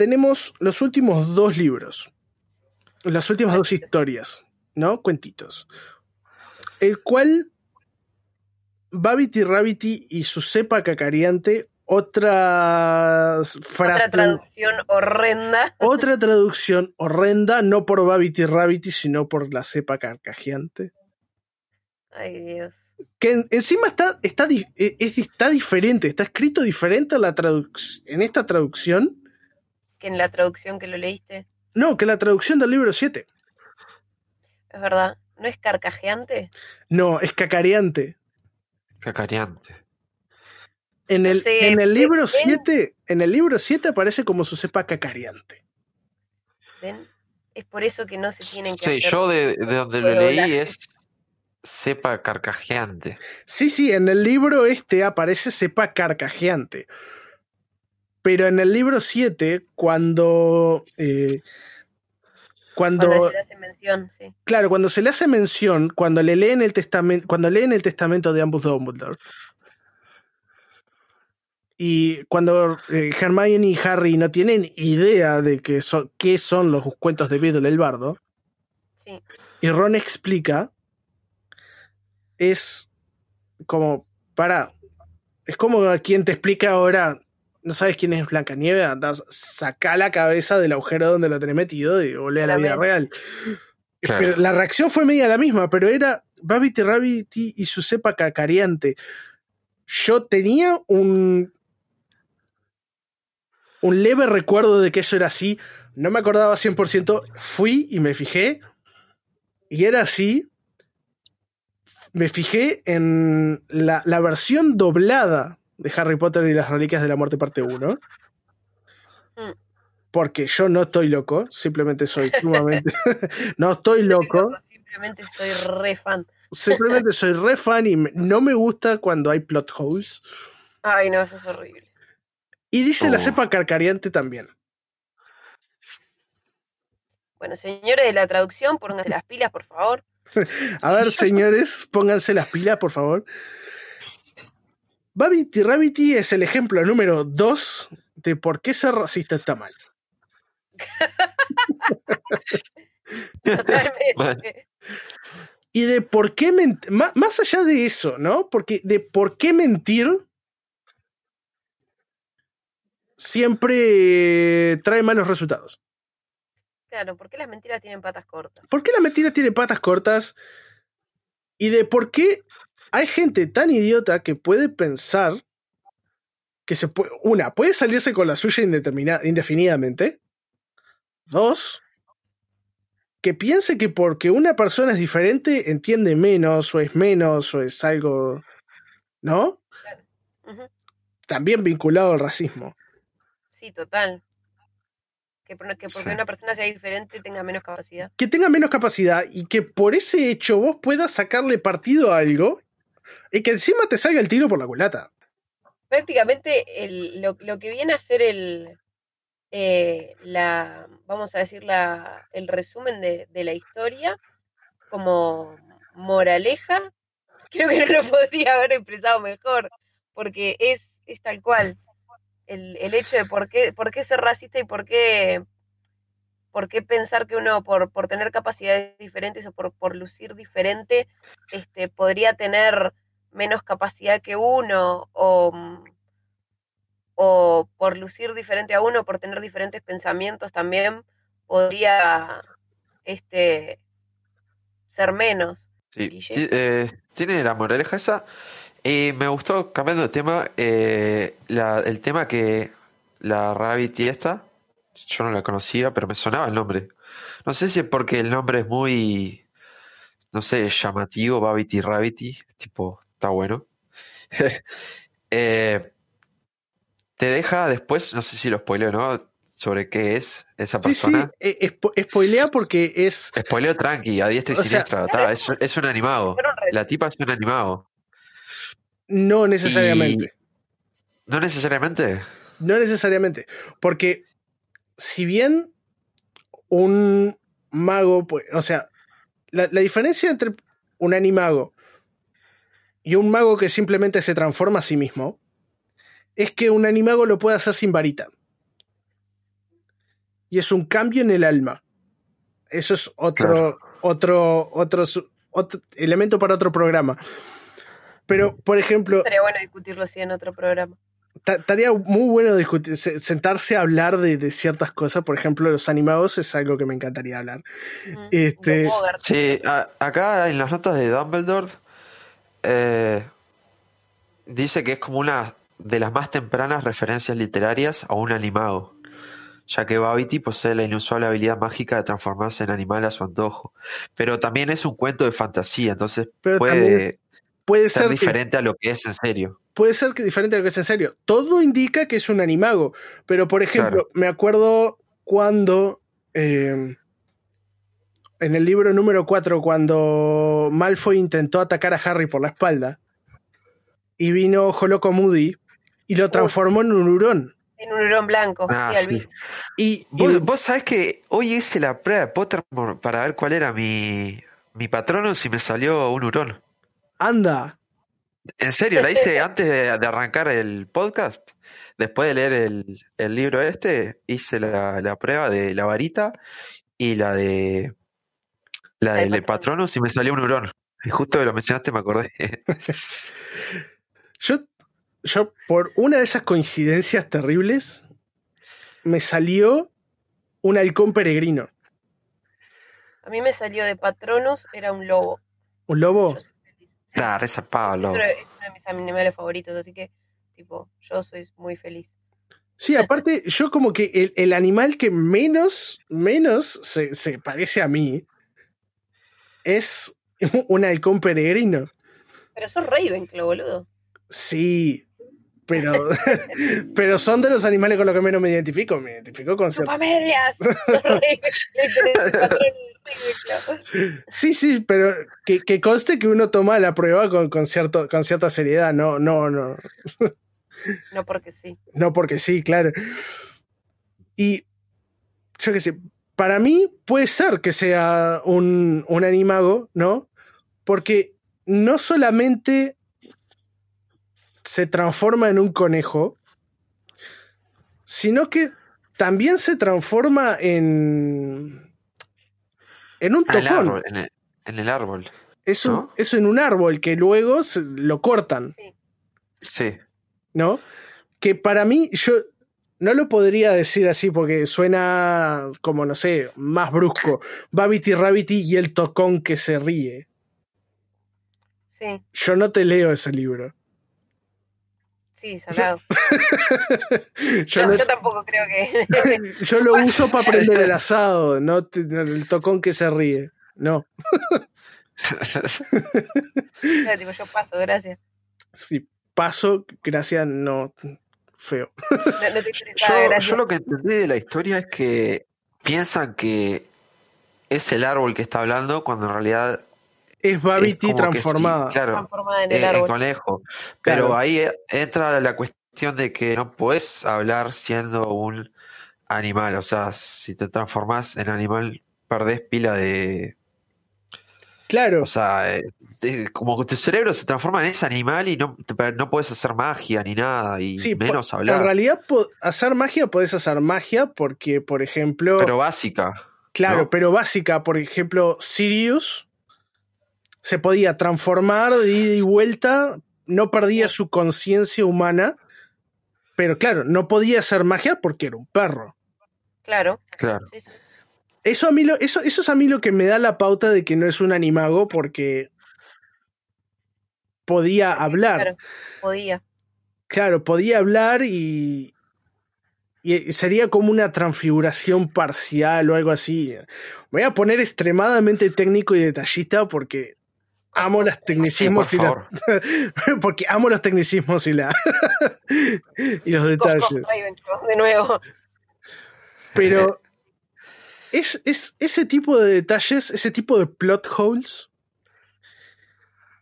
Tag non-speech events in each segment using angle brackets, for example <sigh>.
Tenemos los últimos dos libros, las últimas dos historias, ¿no? Cuentitos. El cual Babity Rabbity y su cepa cacariante otra frase. Otra traducción horrenda. Otra traducción horrenda, no por Babity Rabbity, sino por la cepa carcajeante. Ay, Dios. Que encima está, está, e, está diferente, está escrito diferente a la en esta traducción. ¿Que en la traducción que lo leíste? No, que la traducción del libro 7. Es verdad. ¿No es carcajeante? No, es cacareante. Cacareante. En el, en el libro 7, en el libro 7 aparece como su cepa cacareante. ¿Ven? Es por eso que no se tienen que Sí, yo de, de donde lo leí es cepa carcajeante. Sí, sí, en el libro este aparece cepa carcajeante. Pero en el libro 7, cuando. Eh, cuando, cuando, se le hace mención, sí. Claro, cuando se le hace mención, cuando le leen el testamento, cuando leen el testamento de ambos Dumbledore. Y cuando eh, Hermione y Harry no tienen idea de qué son, qué son los cuentos de Beedle el bardo, sí. y Ron explica, es como, para, es como quien te explica ahora, no sabes quién es Blancanieves, andas, saca la cabeza del agujero donde lo tenés metido y volvé a la vida real. Claro. la reacción fue media la misma, pero era Babity Rabbity y su cepa cacariante. Yo tenía un, un leve recuerdo de que eso era así. No me acordaba 100%. Fui y me fijé. Y era así. Me fijé en la, la versión doblada de Harry Potter y las Reliquias de la Muerte, parte 1. Mm. Porque yo no estoy loco, simplemente soy <laughs> sumamente. <laughs> no estoy loco. Simplemente soy re fan. Simplemente soy re fan y no me gusta cuando hay plot holes. Ay, no, eso es horrible. Y dice Oh. la cepa carcariante también. Bueno, señores de la traducción, pónganse las pilas, por favor. <laughs> A ver, señores, pónganse las pilas, por favor. Babity Rabbity es el ejemplo número 2 de por qué ser racista está mal. Totalmente. Y de por qué mentir, más allá de eso, ¿no? Porque de por qué mentir siempre trae malos resultados. Claro, ¿por qué las mentiras tienen patas cortas? ¿Por qué la mentira tiene patas cortas? Y de por qué hay gente tan idiota que puede pensar que se puede. Una, puede salirse con la suya indefinidamente. Dos, que piense que porque una persona es diferente entiende menos o es menos o es algo. ¿No? Uh -huh. También vinculado al racismo. Sí, total. Que, por, que porque sí. una persona sea diferente tenga menos capacidad. Que tenga menos capacidad y que por ese hecho vos puedas sacarle partido a algo y que encima te salga el tiro por la culata. Prácticamente el, lo, lo, que viene a ser el, eh, la, vamos a decir, la, el resumen de, de, la historia como moraleja, <laughs> creo que no lo podría haber expresado mejor, porque es, es tal cual. El, el, hecho de por qué, por qué ser racista y por qué, por qué pensar que uno, por, por tener capacidades diferentes o por, por lucir diferente, este, podría tener menos capacidad que uno o, o por lucir diferente a uno, por tener diferentes pensamientos también podría este, ser menos. Sí, eh, tiene la moraleja esa. Y me gustó, cambiando de tema, eh, la, el tema que la Rabbit y esta, yo no la conocía, pero me sonaba el nombre. No sé si es porque el nombre es muy, no sé, llamativo, Babity Rabbity, tipo, está bueno. <laughs> eh, te deja después, no sé si lo spoileo, ¿no? Sobre qué es esa Sí, persona. sí, eh, spo- spoilea porque es. Spoileo tranqui, a diestra y O sea, siniestra. ta, es, es un animado. La tipa es un animado. No necesariamente. No necesariamente. No necesariamente. Porque si bien un mago, pues, o sea, la, la diferencia entre un animago y un mago que simplemente se transforma a sí mismo es que un animago lo puede hacer sin varita. Y es un cambio en el alma. Eso es otro, Claro. otro, otro elemento para otro programa. Pero, por ejemplo, Sería bueno discutirlo así en otro programa. Ta- Estaría muy bueno discutir, se- sentarse a hablar de, de ciertas cosas. Por ejemplo, los animados es algo que me encantaría hablar. Mm, Este-. Sí, a- acá en las notas de Dumbledore eh, dice que es como una de las más tempranas referencias literarias a un animado, ya que Babity posee la inusual habilidad mágica de transformarse en animal a su antojo. Pero también es un cuento de fantasía, entonces Pero puede también Puede ser ser, que, diferente a lo que es en serio. puede ser que diferente a lo que es en serio. Todo indica que es un animago. Pero, por ejemplo, me acuerdo cuando. eh, en el libro número 4, cuando Malfoy intentó atacar a Harry por la espalda. Y vino Ojo Loco Moody. Y lo transformó en un hurón. En un hurón blanco. Ah, sí. Y, y- Vos, vos sabés que hoy hice la prueba de Pottermore para ver cuál era mi, mi patrono y me salió un hurón. Anda. En serio, la hice <laughs> antes de, de arrancar el podcast. Después de leer el, el libro este, hice la, la prueba de la varita y la de la del del Patronus y me salió un hurón. Y justo que lo mencionaste me acordé. <laughs> Yo, yo, por una de esas coincidencias terribles, me salió un halcón peregrino. A mí me salió de Patronus, era un lobo. ¿Un lobo? Yo soy feliz. Nah, re zarpado, Es loco. uno, es uno de mis animales favoritos, así que, tipo, yo soy muy feliz. Sí, aparte, yo como que el, el animal que menos, menos se, se parece a mí es <laughs> un halcón peregrino. Pero sos Ravenclaw, boludo. Sí, pero, <laughs> pero son de los animales con los que menos me identifico. Me identifico con cierto. <laughs> ¡Chupamedias! Sí, sí, pero que, que conste que uno toma la prueba con, con, cierto, con cierta seriedad. No, no, no. <laughs> No porque sí. No, porque sí, claro. Y yo qué sé, para mí puede ser que sea un, un animago, ¿no? Porque no solamente se transforma en un conejo, sino que también se transforma en. En un Ah, el tocón. árbol, en el, en el árbol. Es, un- ¿no? es en un árbol que luego se- lo cortan. Sí. ¿no? Que para mí, yo no lo podría decir así porque suena como, no sé, más brusco. <laughs> Babity Rabbity y el tocón que se ríe. Sí, Yo no te leo ese libro. Sí, salado. Yo, <laughs> Yo, no- yo tampoco creo que. <laughs> yo lo uso para prender el asado, no el tocón que se ríe. No, tipo, yo paso, gracias. si paso, gracias, no, feo. No, no te <laughs> interesaba, Yo, yo lo que entendí de la historia es que piensan que es el árbol que está hablando cuando en realidad Es Babity sí, transformada. claro, transformada en eh, el el árbol. conejo. Pero Claro. ahí eh, entra la cuestión de que no puedes hablar siendo un animal. O sea, si te transformas en animal, perdés pila de. Claro, O sea, eh, te- como que tu cerebro se transforma en ese animal y no, te- no puedes hacer magia ni nada, y sí, menos en hablar. realidad po- hacer magia podés hacer magia porque, por ejemplo... Pero básica. Claro, ¿no? pero básica, por ejemplo, Sirius se podía transformar de ida y vuelta, no perdía su conciencia humana, pero claro, no podía hacer magia porque era un perro. Claro. Claro. Eso, a mí lo, eso, eso es a mí lo que me da la pauta de que no es un animago porque podía hablar. Claro, podía. Claro, podía hablar y, y sería como una transfiguración parcial o algo así. Me voy a poner extremadamente técnico y detallista porque amo los tecnicismos Sí, y la- <laughs> porque amo los tecnicismos y la <laughs> y los detalles. De nuevo. Pero es, es ese tipo de detalles, ese tipo de plot holes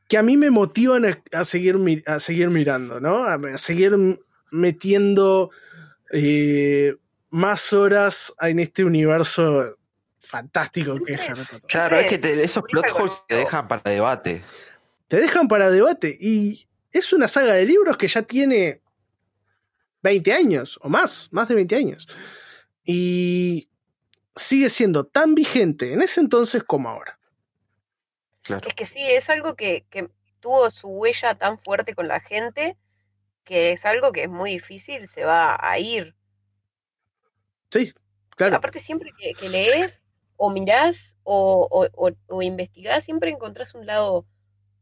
que a mí me motivan a, a seguir, a seguir mirando, ¿no? A, a seguir metiendo eh, más horas en este universo fantástico que es Harry Potter. Claro, es que te- esos plot holes te dejan para debate. Te dejan para debate y es una saga de libros que ya tiene 20 años o más, más de 20 años. Y sigue siendo tan vigente en ese entonces como ahora. Claro. Es que sí, es algo que, que tuvo su huella tan fuerte con la gente que es algo que es muy difícil, se va a ir. Sí, claro. Aparte, siempre que, que lees o mirás o, o, investigás, siempre encontrás un lado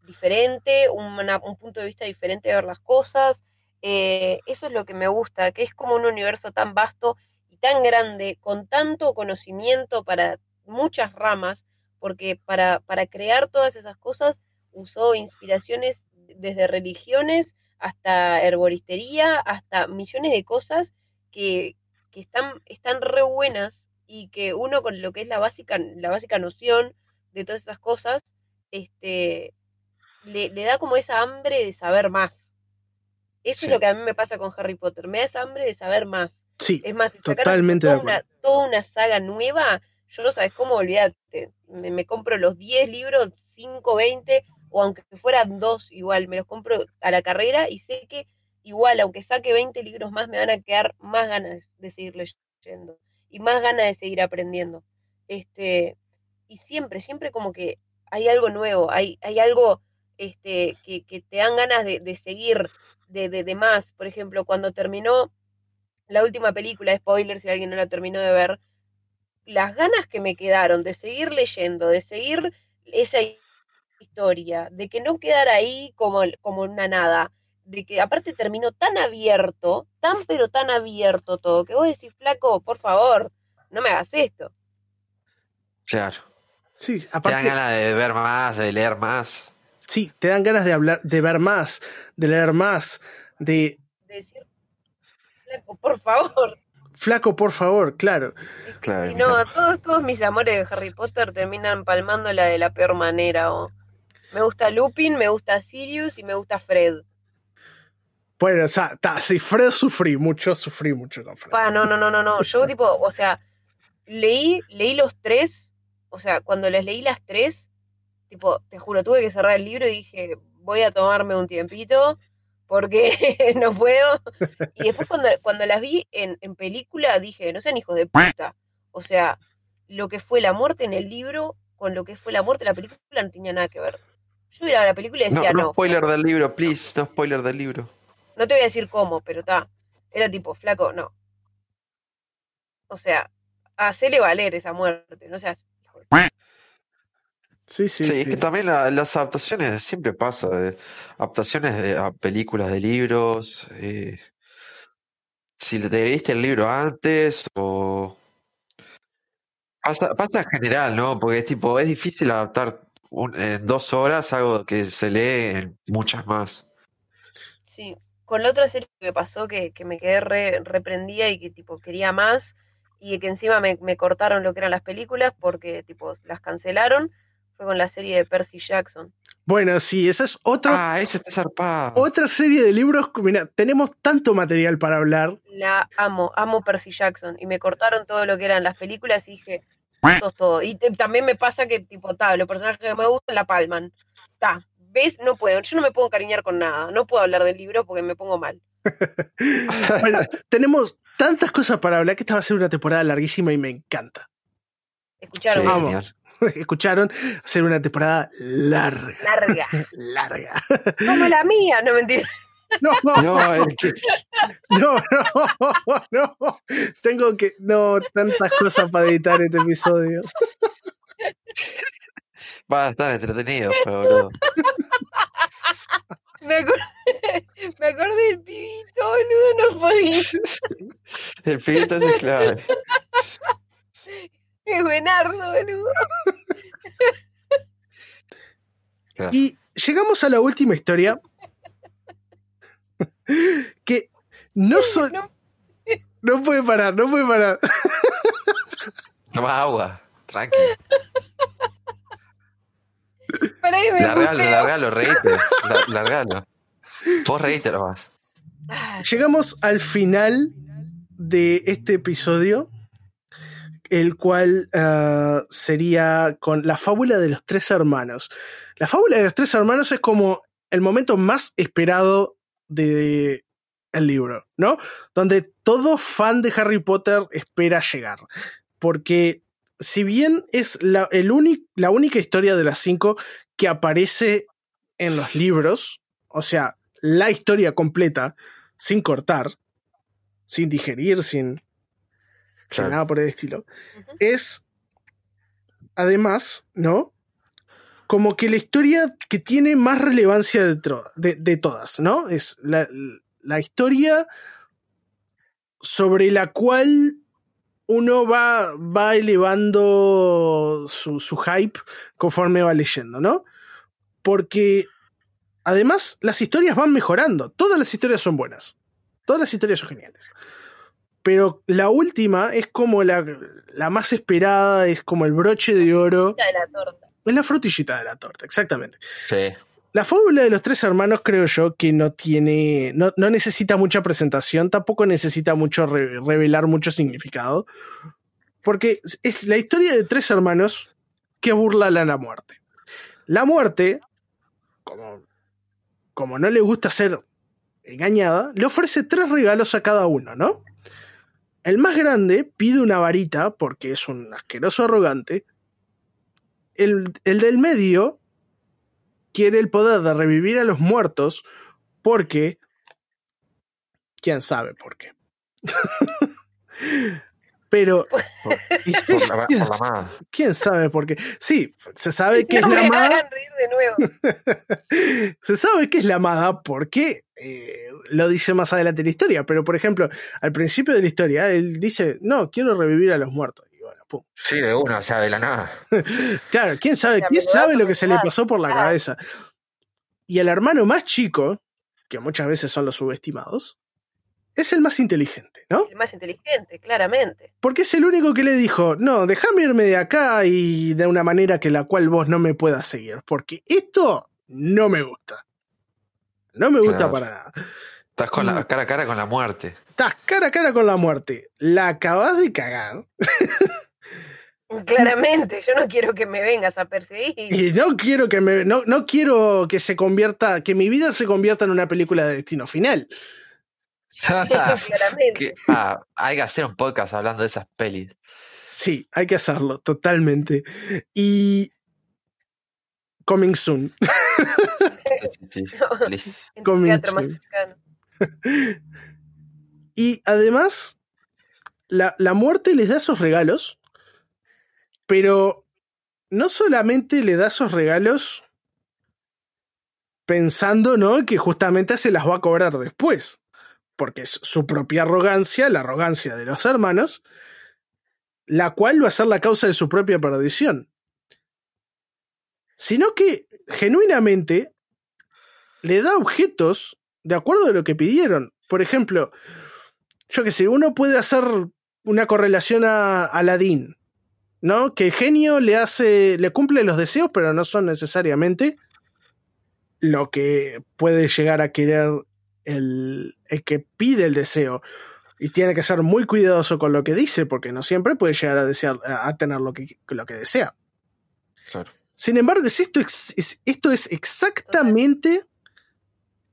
diferente, un punto de vista diferente de ver las cosas. Eh, eso es lo que me gusta, que es como un universo tan vasto y tan grande, con tanto conocimiento para muchas ramas, porque para, para crear todas esas cosas usó inspiraciones desde religiones hasta herboristería, hasta millones de cosas que, que están, están re buenas y que uno con lo que es la básica, la básica noción de todas esas cosas, este, le, le da como esa hambre de saber más. Eso Sí. es lo que a mí me pasa con Harry Potter, me da esa hambre de saber más. Sí, Es más, si Totalmente de toda una, toda una saga nueva, yo no sabes cómo olvidarte. Me, me compro los 10 libros, 5, 20, o aunque fueran dos, igual, me los compro a la carrera y sé que igual, aunque saque 20 libros más, me van a quedar más ganas de seguir leyendo y más ganas de seguir aprendiendo. Este, y siempre, siempre como que hay algo nuevo, hay, hay algo este, que, te dan ganas de, seguir, de, de, de más. Por ejemplo, cuando terminó la última película, spoiler si alguien no la terminó de ver, las ganas que me quedaron de seguir leyendo, de seguir esa historia, de que no quedara ahí como, como una nada, de que aparte terminó tan abierto, tan pero tan abierto todo, que vos decís, flaco, por favor, no me hagas esto. Claro. sí, Te dan aparte, ganas de ver más, de leer más. sí, te dan ganas de hablar, de ver más, de leer más, de De decir, flaco, por favor. flaco, por favor, claro. Claro, Y no, claro. todos, todos mis amores de Harry Potter terminan palmándola de la peor manera. o Me gusta Lupin, me gusta Sirius y me gusta Fred. Bueno, o sea, ta, sí, Fred sufrí mucho, sufrí mucho con Fred. Pa, no, no, no, no, no. Yo tipo, o sea, leí, leí los tres, o sea, cuando les leí las tres, tipo, te juro, tuve que cerrar el libro y dije, voy a tomarme un tiempito porque <laughs> no puedo. Y después cuando, cuando las vi en, en película dije, no sean hijos de puta. O sea, lo que fue la muerte en el libro con lo que fue la muerte en la película no tenía nada que ver. Yo miraba la película y No, decía, no no, spoiler del libro, please. No spoiler del libro. No te voy a decir cómo, pero está. Era tipo, flaco, no. O sea, hacele valer esa muerte, no seas Sí, sí, Sí, sí. es que también la- las adaptaciones siempre pasa. de- adaptaciones de, a películas de libros. eh, si te leíste el libro antes o... Pasa, pasa en general, ¿no? Porque es tipo, es difícil adaptar un- en dos horas algo que se lee en muchas más. Sí, con la otra serie que me pasó que, que me quedé re, reprendida y que tipo quería más y que encima me, me cortaron lo que eran las películas porque tipo las cancelaron, fue con la serie de Percy Jackson. Bueno, sí, esa es otra, Ah, ese está zarpado. otra serie de libros. Mira, tenemos tanto material para hablar. La amo, amo Percy Jackson y me cortaron todo lo que eran las películas y dije, esto es todo. Y te- también me pasa que tipo, ta, los personajes que me gustan la palman. Ta, ¿ves? No puedo, yo no me puedo encariñar con nada, no puedo hablar del libro porque me pongo mal. <laughs> Bueno, tenemos tantas cosas para hablar que esta va a ser una temporada larguísima y me encanta. Escucharon, Sí, Vamos. <laughs> Escucharon, ser una temporada larga, larga, <laughs> larga. como la mía, no mentira. No, no, No, el que- no, no, no. Tengo que, no, tantas cosas para editar este episodio. va a estar entretenido, pero. Me acordé, <laughs> me acordé del pibito, boludo, no podía. <laughs> El pibito es clave. <laughs> Es buenardo, boludo. Claro. Y llegamos a la última historia. que no son. No, No puede parar, no puede parar. Toma agua, tranqui. Para ahí me Largalo, puteo. largalo, reíte. La- Largalo. Vos reíte nomás. Llegamos al final de este episodio, el cual ah, sería con la fábula de los tres hermanos. La fábula de los tres hermanos es como el momento más esperado de el libro, ¿no? Donde todo fan de Harry Potter espera llegar. Porque si bien es la, el la única historia de las cinco que aparece en los libros, o sea, la historia completa, sin cortar, sin digerir, sin, nada por el estilo, es además, ¿no? Como que la historia que tiene más relevancia de, tro- de- de todas, ¿no? Es la, la historia sobre la cual uno va, va elevando su, su hype conforme va leyendo, ¿no? Porque además las historias van mejorando. Todas las historias son buenas. Todas las historias son geniales. Pero la última es como la, la más esperada, es como el broche de oro. de la torta. Es la frutillita de la torta, exactamente. Sí. La fábula de los tres hermanos creo yo que no tiene, no, no necesita mucha presentación, tampoco necesita mucho re- revelar mucho significado, porque es- es la historia de tres hermanos que burlan a la muerte. La muerte, como, como no le gusta ser engañada, le ofrece tres regalos a cada uno, ¿no? El más grande pide una varita porque es un asqueroso arrogante. El, el del medio quiere el poder de revivir a los muertos porque... ¿Quién sabe por qué? <laughs> Pero... Por la, <laughs> ¿quién, por la amada. <laughs> quién sabe por qué? Sí, se sabe que no es la amada. se sabe que es la amada porque eh, lo dice más adelante en la historia. Pero, por ejemplo, al principio de la historia, él dice, no, quiero revivir a los muertos. Y bueno, pum. Sí, de una, o sea, de la nada. <laughs> Claro, ¿quién sabe? ¿Quién sabe lo que se le pasó por la cabeza? Y el hermano más chico, que muchas veces son los subestimados, es el más inteligente, ¿no? El más inteligente, claramente. Porque es el único que le dijo, no, déjame irme de acá y de una manera que la cual vos no me puedas seguir, porque esto no me gusta. No me gusta Claro. para nada. Estás con la cara a cara con la muerte. Estás cara a cara con la muerte. La acabas de cagar. <laughs> Claramente, yo no quiero que me vengas a perseguir. Y no quiero que me. No, no quiero que se convierta. que mi vida se convierta en una película de destino final. <laughs> Claramente. Que- ah, hay que hacer un podcast hablando de esas pelis. Sí, hay que hacerlo, totalmente. Y. Coming soon. <laughs> Sí, sí, sí. Coming teatro soon. mexicano. <laughs> Y además, la, la muerte les da esos regalos, pero no solamente le da esos regalos pensando, ¿no? Que justamente se las va a cobrar después, porque es su propia arrogancia, la arrogancia de los hermanos, la cual va a ser la causa de su propia perdición. Sino que genuinamente le da objetos de acuerdo a lo que pidieron. Por ejemplo, yo que sé, uno puede hacer una correlación a Aladdin, ¿no? Que el genio le hace, le cumple los deseos, pero no son necesariamente lo que puede llegar a querer el, el que pide el deseo. Y tiene que ser muy cuidadoso con lo que dice, porque no siempre puede llegar a, desear, a tener lo que, lo que desea. Claro. Sin embargo, es esto, es- esto es exactamente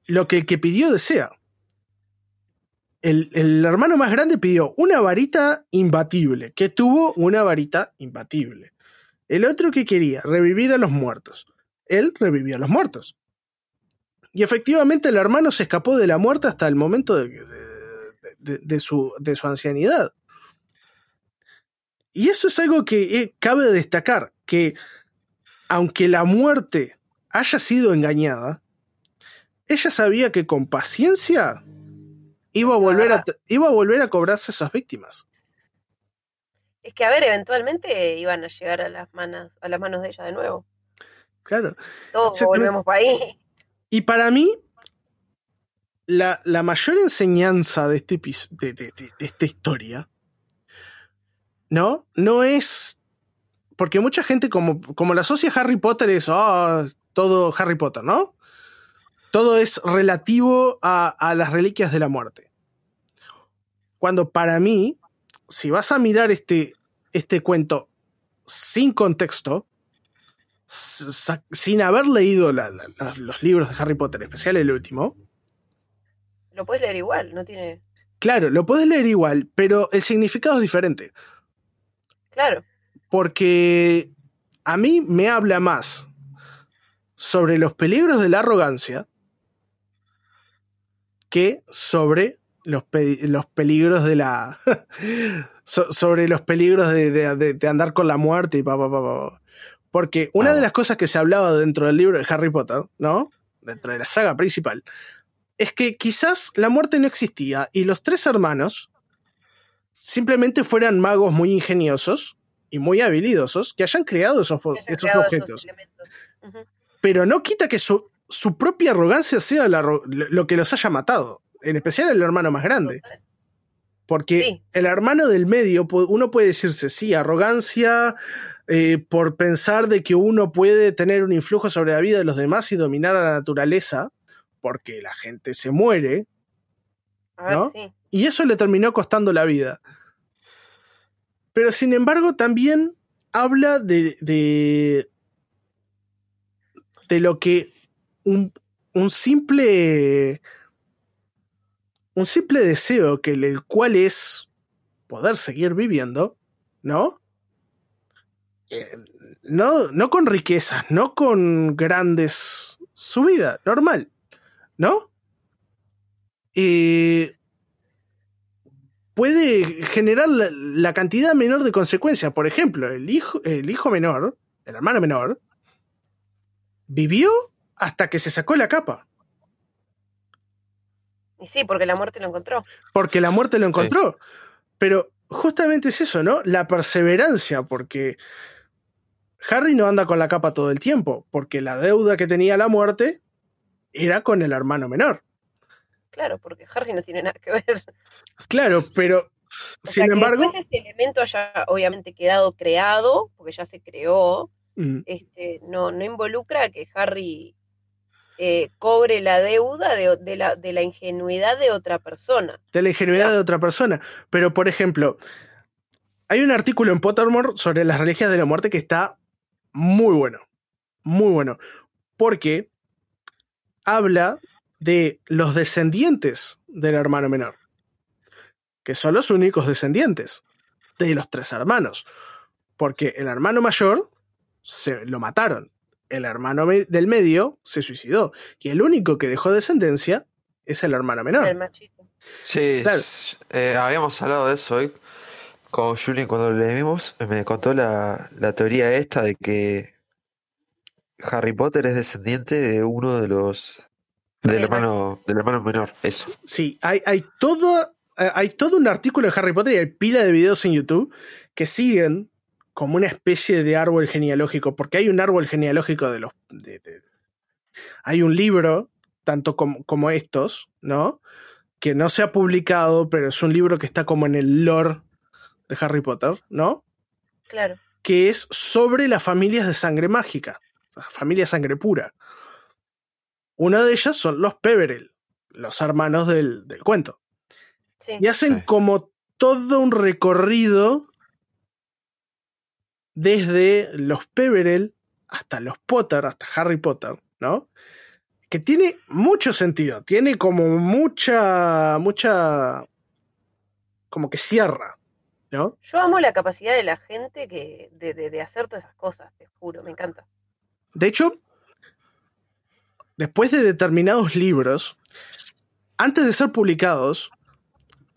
lo que el que pidió desea. El, el hermano más grande pidió una varita imbatible, que tuvo una varita imbatible. El otro que quería revivir a los muertos. Él revivió a los muertos. Y efectivamente el hermano se escapó de la muerte hasta el momento de, de- su, de su ancianidad. Y eso es algo que eh, cabe destacar, que aunque la muerte haya sido engañada, ella sabía que con paciencia iba a volver a, iba a, volver a cobrarse esas víctimas. Es que, a ver, eventualmente iban a llegar a las manos, a las manos de ella de nuevo. Claro. Todos volvemos para ahí. Y para mí, la, la mayor enseñanza de, este, de, de- de- de esta historia, ¿no? No es. Porque mucha gente, como, como la asocia Harry Potter, es "Ah, todo Harry Potter, ¿no? Todo es relativo a, a las reliquias de la muerte. Cuando para mí, si vas a mirar este, este cuento sin contexto, sin haber leído la- la- la- los libros de Harry Potter, en especial el último, Lo puedes leer igual, no tiene. claro, lo puedes leer igual, pero el significado es diferente. Claro, Porque a mí me habla más sobre los peligros de la arrogancia que sobre los, pe- los peligros de la. <laughs> so- sobre los peligros de, de- de- de andar con la muerte y pa, pa, pa, pa. Porque una Ah. de las cosas que se hablaba dentro del libro de Harry Potter, ¿no? Dentro de la saga principal, es que quizás la muerte no existía y los tres hermanos simplemente fueran magos muy ingeniosos y muy habilidosos que hayan creado esos, hayan esos creado objetos. esos. Pero no quita que su, su propia arrogancia sea la lo que los haya matado. En especial el hermano más grande. Porque Sí. el hermano del medio, uno puede decirse, sí, arrogancia eh, por pensar de que uno puede tener un influjo sobre la vida de los demás y dominar a la naturaleza, porque la gente se muere, A ver, ¿No? sí. y eso le terminó costando la vida. Pero sin embargo, también habla de, de, de lo que un, un simple. Un simple deseo que el, cual es poder seguir viviendo, ¿no? Eh, no, no con riquezas, no con grandes. Su vida, normal, ¿no? Eh, puede generar la, la cantidad menor de consecuencias. Por ejemplo, el hijo, el hijo menor, el hermano menor, vivió hasta que se sacó la capa. Y sí, porque la muerte lo encontró. Porque la muerte lo Sí. encontró. Pero justamente es eso, ¿no? La perseverancia, porque Harry no anda con la capa todo el tiempo, porque la deuda que tenía la muerte era con el hermano menor. Claro, porque Harry no tiene nada que ver. Claro, pero O sin sea, que embargo, después este elemento haya obviamente quedado creado, porque ya se creó, mm, este, no, no involucra que Harry eh, cobre la deuda de, la, de la ingenuidad de otra persona. de la ingenuidad de otra persona. Pero, por ejemplo, hay un artículo en Pottermore sobre las religias de la muerte que está muy bueno. Muy bueno. Porque habla de los descendientes del hermano menor. Que son los únicos descendientes de los tres hermanos. Porque el hermano mayor se lo mataron. El hermano me- del medio se suicidó. Y el único que dejó descendencia es el hermano menor. El machito. Sí, Claro. eh, habíamos hablado de eso hoy con Julie cuando lo leímos. Me contó la, la teoría esta de que Harry Potter es descendiente de uno de los del Del hermano del hermano menor. Eso. Sí, hay, hay todo. eh, Hay todo un artículo de Harry Potter y hay pila de videos en YouTube que siguen como una especie de árbol genealógico, porque hay un árbol genealógico de los. de- de- hay un libro, tanto como, como estos, ¿no? Que no se ha publicado, pero es un libro que está como en el lore de Harry Potter, ¿no? Claro. Que es sobre las familias de sangre mágica, las familias sangre pura. Una de ellas son los Peverell, los hermanos del, del cuento. Sí. Y hacen Sí. como todo un recorrido desde los Peverell hasta los Potter, hasta Harry Potter, ¿no? Que tiene mucho sentido, tiene como mucha, mucha, como que cierra, ¿no? Yo amo la capacidad de la gente que, de, de, de hacer todas esas cosas, te juro, me encanta. De hecho, después de determinados libros, antes de ser publicados,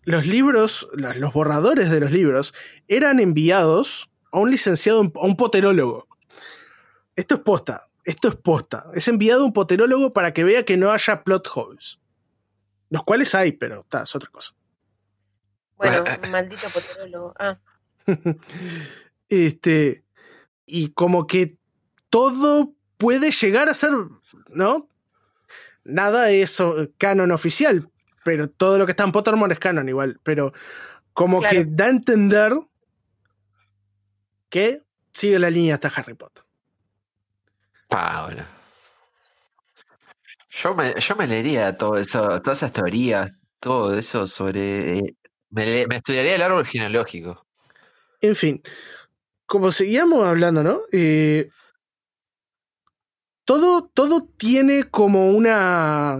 los libros, los, los borradores de los libros, eran enviados a un licenciado, a un poterólogo. Esto es posta, esto es posta. Es enviado a un poterólogo para que vea que no haya plot holes. Los cuales hay, pero ta, es otra cosa. Bueno, maldito poterólogo. Ah, <laughs> este, y como que todo puede llegar a ser, ¿no? Nada es canon oficial, pero todo lo que está en Pottermore es canon igual, pero como Claro. que da a entender que sigue la línea hasta Harry Potter. Ah, bueno. Yo me, yo me leería todo eso, todas esas teorías, todo eso sobre. eh, me, me estudiaría el árbol genealógico. En fin, como seguíamos hablando, ¿no? Eh, todo, todo tiene como una.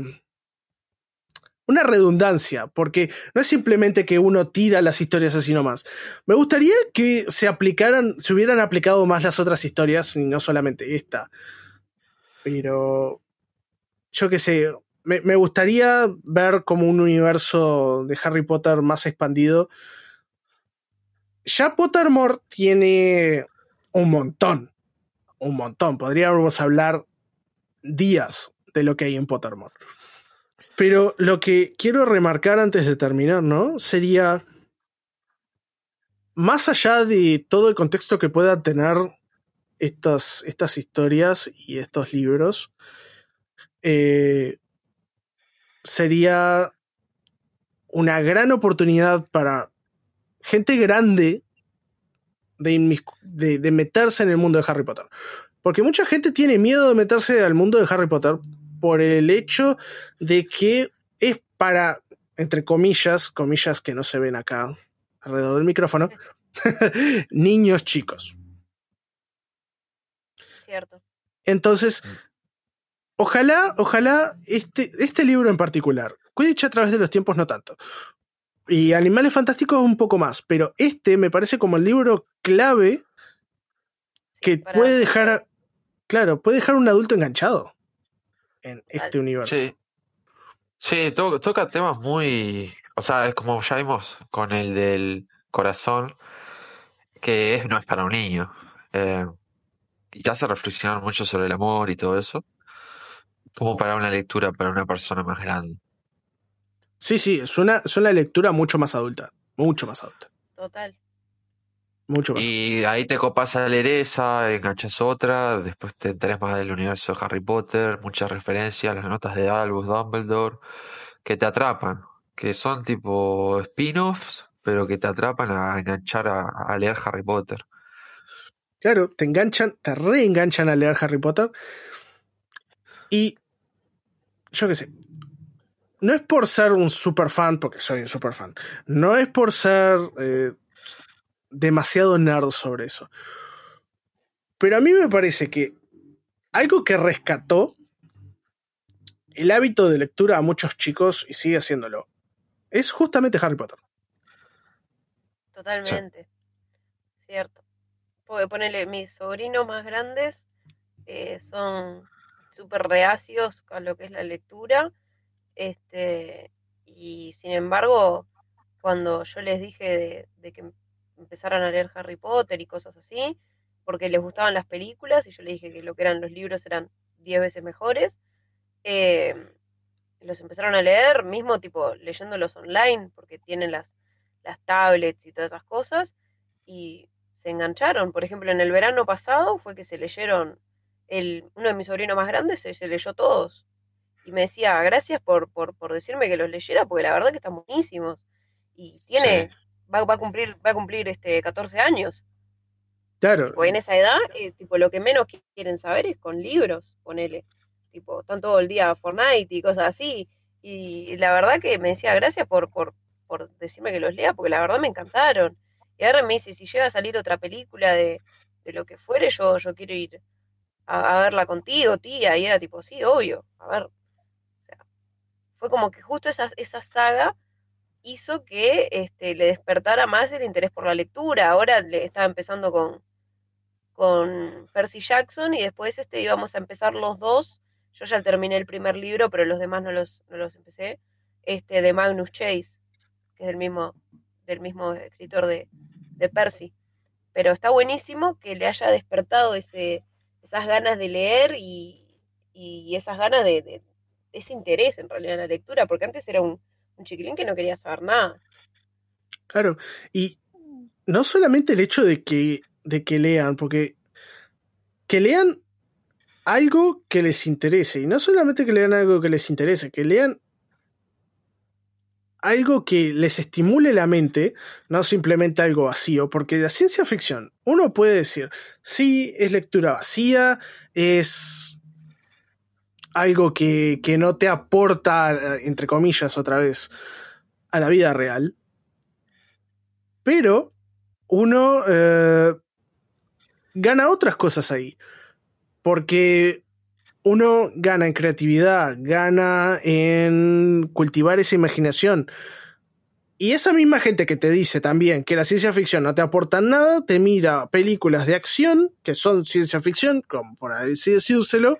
Una redundancia, porque no es simplemente que uno tira las historias así nomás. Me gustaría que se aplicaran, se hubieran aplicado más las otras historias y no solamente esta. Pero. Yo qué sé. Me, me gustaría ver como un universo de Harry Potter más expandido ya Pottermore tiene un montón. Un montón. Podríamos hablar días de lo que hay en Pottermore. Pero lo que quiero remarcar antes de terminar, ¿no? Sería. Más allá de todo el contexto que puedan tener estas, estas historias y estos libros, eh, sería una gran oportunidad para gente grande de, de, de meterse en el mundo de Harry Potter. Porque mucha gente tiene miedo de meterse al mundo de Harry Potter por el hecho de que es para, entre comillas, comillas que no se ven acá alrededor del micrófono, <laughs> niños chicos. Cierto. Entonces, ojalá, ojalá este, este libro en particular, Quidditch a través de los tiempos no tanto, y Animales Fantásticos un poco más, pero este me parece como el libro clave que para- puede dejar, claro, puede dejar a un adulto enganchado en este universo. Sí. Sí, to- toca temas muy. O sea, es como ya vimos con el del corazón, que es, no es para un niño. Eh, y te hace reflexionar mucho sobre el amor y todo eso. Como para una lectura para una persona más grande. Sí, sí, es una, es una lectura mucho más adulta, mucho más adulta, Total. Mucho más. Y ahí te copas a leer esa, enganchas otra, después te enterás más del universo de Harry Potter, muchas referencias, las notas de Albus Dumbledore, que te atrapan, que son tipo spin-offs, pero que te atrapan a enganchar a, a leer Harry Potter. Claro, te enganchan, te reenganchan a leer Harry Potter. Y yo qué sé. No es por ser un super fan, porque soy un super fan. No es por ser eh, demasiado nerd sobre eso. Pero a mí me parece que algo que rescató el hábito de lectura a muchos chicos y sigue haciéndolo es justamente Harry Potter. Totalmente. Cierto. Porque ponele, mis sobrinos más grandes eh, son súper reacios a lo que es la lectura. Este, y sin embargo, cuando yo les dije de, de que empezaran a leer Harry Potter y cosas así, porque les gustaban las películas, y yo les dije que lo que eran los libros eran 10 veces mejores, eh, los empezaron a leer, mismo tipo leyéndolos online, porque tienen las, las tablets y todas esas cosas, y se engancharon. Por ejemplo, en el verano pasado fue que se leyeron, el, uno de mis sobrinos más grandes se, se leyó todos. Y me decía, gracias por, por, por decirme que los leyera, porque la verdad que están buenísimos. Y tiene, va, va a cumplir, va a cumplir este 14 años. Claro, Tipo, en esa edad, eh, tipo, lo que menos qui- quieren saber es con libros, ponele. Tipo, están todo el día Fortnite y cosas así. Y la verdad que me decía gracias por, por, por decirme que los lea, porque la verdad me encantaron. Y ahora me dice, si llega a salir otra película de, de lo que fuere, yo, yo quiero ir a, a verla contigo, tía. Y era tipo, sí, obvio, a ver. O sea, fue como que justo esa, esa saga hizo que este, le despertara más el interés por la lectura. Ahora le estaba empezando con, con Percy Jackson y después este íbamos a empezar los dos. Yo ya terminé el primer libro, pero los demás no los, no los empecé. Este de Magnus Chase, que es del mismo, del mismo escritor de, de Percy. Pero está buenísimo que le haya despertado ese, esas ganas de leer y, y esas ganas de, de- ese interés en realidad en la lectura, porque antes era un, un chiquilín que no quería saber nada. Claro, y no solamente el hecho de que, de que lean, porque que lean algo que les interese. Y no solamente que lean algo que les interese, que lean algo que les estimule la mente, no simplemente algo vacío, porque la ciencia ficción, uno puede decir, sí, es lectura vacía, es algo que, que no te aporta, entre comillas, otra vez, a la vida real, pero uno eh, gana otras cosas ahí, porque uno gana en creatividad, gana en cultivar esa imaginación. Y esa misma gente que te dice también que la ciencia ficción no te aporta nada, te mira películas de acción, que son ciencia ficción, como por así decírselo,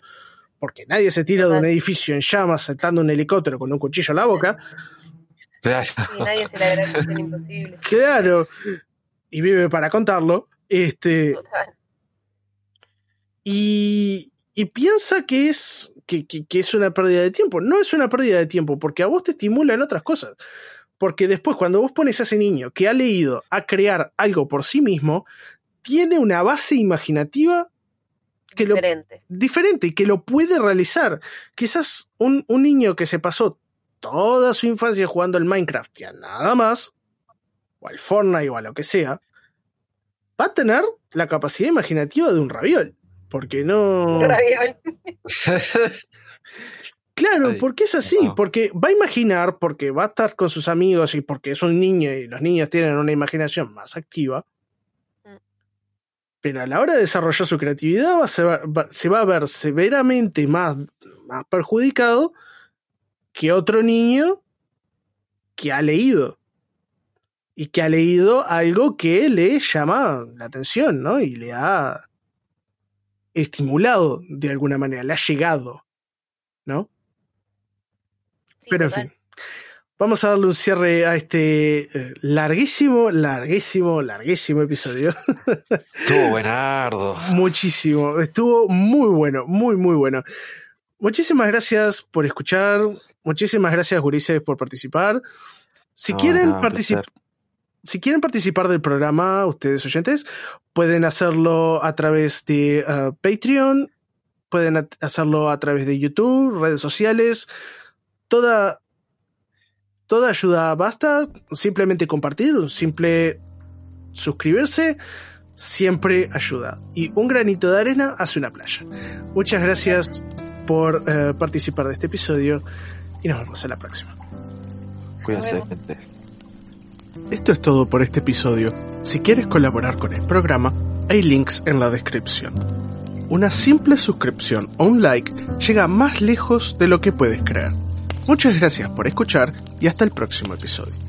porque nadie se tira de un edificio en llamas saltando un helicóptero con un cuchillo en la boca. Y nadie se le agradece imposible. Claro. Y vive para contarlo. Este. Y, y piensa que es, que, que, es una pérdida de tiempo. No es una pérdida de tiempo, porque a vos te estimulan otras cosas. Porque después, cuando vos pones a ese niño que ha leído a crear algo por sí mismo, tiene una base imaginativa que diferente. Lo, diferente y que lo puede realizar. Quizás un, un, niño que se pasó toda su infancia jugando al Minecraft y a nada más, o al Fortnite o a lo que sea, va a tener la capacidad imaginativa de un raviol. Porque no. <laughs> claro, porque es así, porque va a imaginar, porque va a estar con sus amigos y porque es un niño y los niños tienen una imaginación más activa. Pero a la hora de desarrollar su creatividad se, va, se va a ver severamente más, más perjudicado que otro niño que ha leído y que ha leído algo que le llama la atención, ¿no? Y le ha estimulado de alguna manera, le ha llegado, ¿no? Pero en fin, vamos a darle un cierre a este eh, larguísimo, larguísimo, larguísimo episodio. <laughs> Estuvo buenardo. Muchísimo, estuvo muy bueno, muy, muy bueno. Muchísimas gracias por escuchar, muchísimas gracias, Gurises, por participar. Si quieren participar si quieren participar del programa, ustedes oyentes, pueden hacerlo a través de uh, Patreon, pueden hacerlo a través de YouTube, redes sociales, toda, toda ayuda basta, simplemente compartir, un simple suscribirse, siempre ayuda. Y un granito de arena hace una playa. Muchas gracias por uh, participar de este episodio y nos vemos en la próxima. Cuídense, gente. Esto es todo por este episodio. Si quieres colaborar con el programa, hay links en la descripción. Una simple suscripción o un like llega más lejos de lo que puedes creer. Muchas gracias por escuchar y hasta el próximo episodio.